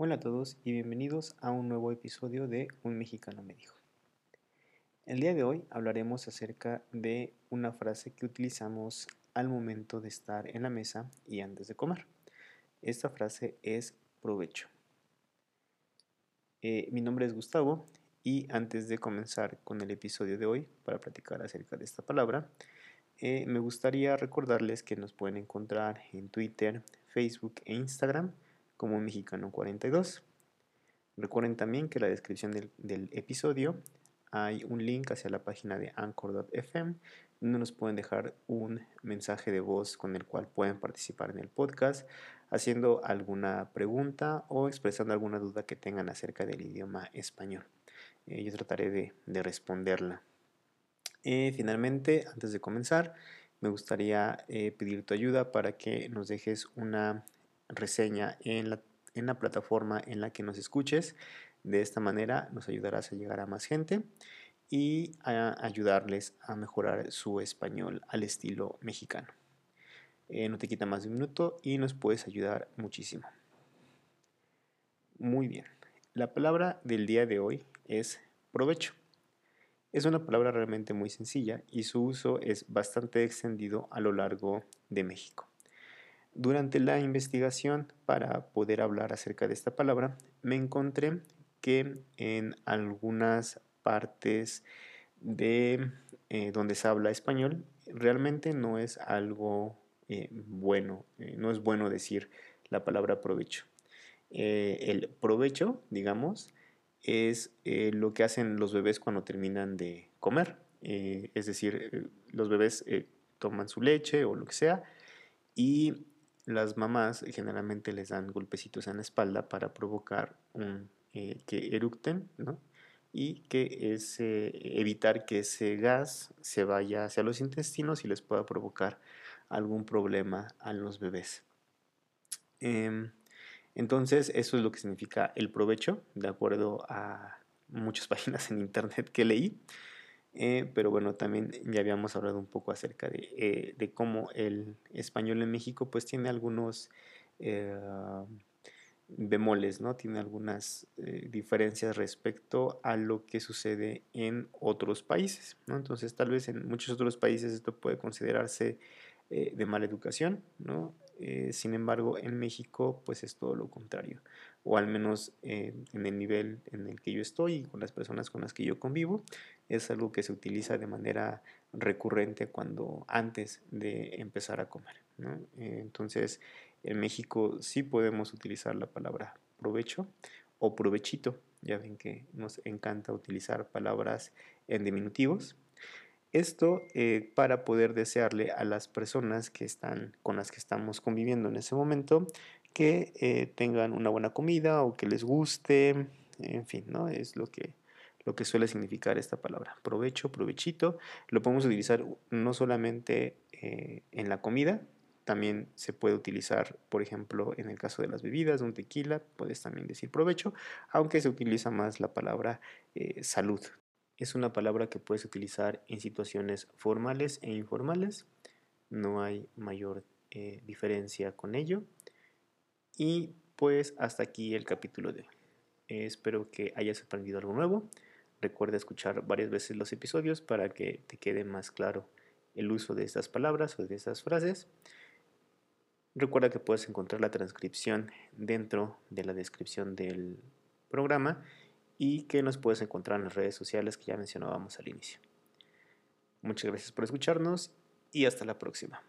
Hola a todos y bienvenidos a un nuevo episodio de Un mexicano me dijo. El día de hoy hablaremos acerca de una frase que utilizamos al momento de estar en la mesa y antes de comer. Esta frase es provecho. Eh, mi nombre es Gustavo y antes de comenzar con el episodio de hoy para platicar acerca de esta palabra, eh, me gustaría recordarles que nos pueden encontrar en Twitter, Facebook e Instagram como Mexicano 42. Recuerden también que en la descripción del, episodio hay un link hacia la página de anchor.fm donde nos pueden dejar un mensaje de voz con el cual pueden participar en el podcast haciendo alguna pregunta o expresando alguna duda que tengan acerca del idioma español. Eh, yo trataré de, responderla. Eh, finalmente, antes de comenzar, me gustaría eh, pedir tu ayuda para que nos dejes una reseña en la, en la plataforma en la que nos escuches. De esta manera nos ayudarás a llegar a más gente y a ayudarles a mejorar su español al estilo mexicano. Eh, no te quita más de un minuto y nos puedes ayudar muchísimo. Muy bien. La palabra del día de hoy es provecho. Es una palabra realmente muy sencilla y su uso es bastante extendido a lo largo de México. Durante la investigación para poder hablar acerca de esta palabra, me encontré que en algunas partes de eh, donde se habla español realmente no es algo eh, bueno, eh, no es bueno decir la palabra provecho. el provecho, digamos, es lo que hacen los bebés cuando terminan de comer. es decir, los bebés toman su leche o lo que sea y las mamás generalmente les dan golpecitos en la espalda para provocar eh, que eructen. Y que evitar que ese gas se vaya hacia los intestinos y les pueda provocar algún problema a los bebés. Em, entonces, eso es lo que significa el provecho, de acuerdo a muchas páginas en internet que leí. Eh, pero bueno, también ya habíamos hablado un poco acerca de, eh, cómo el español en México pues tiene algunos eh, bemoles, ¿no? Tiene algunas diferencias respecto a lo que sucede en otros países. Entonces tal vez en muchos otros países esto puede considerarse de mala educación, ¿no? Eh, sin embargo, en México, pues es todo lo contrario. O al menos eh, en el nivel en el que yo estoy y con las personas con las que yo convivo, es algo que se utiliza de manera recurrente cuando antes de empezar a comer. Eh, entonces, en México sí podemos utilizar la palabra provecho o provechito. Ya ven que nos encanta utilizar palabras en diminutivos. Esto eh, para poder desearle a las personas que están con las que estamos conviviendo en ese momento que eh, tengan una buena comida o que les guste, en fin, ¿no? Es lo que, lo que suele significar esta palabra. Provecho, provechito. Lo podemos utilizar no solamente eh, en la comida, también se puede utilizar, por ejemplo, en el caso de las bebidas, un tequila, puedes también decir provecho, aunque se utiliza más la palabra salud es una palabra que puedes utilizar en situaciones formales e informales. No hay mayor eh, diferencia con ello. Y pues hasta aquí el capítulo de hoy. espero que hayas aprendido algo nuevo. Recuerda escuchar varias veces los episodios para que te quede más claro el uso de estas palabras o de estas frases. Recuerda que puedes encontrar la transcripción dentro de la descripción del programa y que nos puedes encontrar en las redes sociales que ya mencionábamos al inicio. Muchas gracias por escucharnos y hasta la próxima.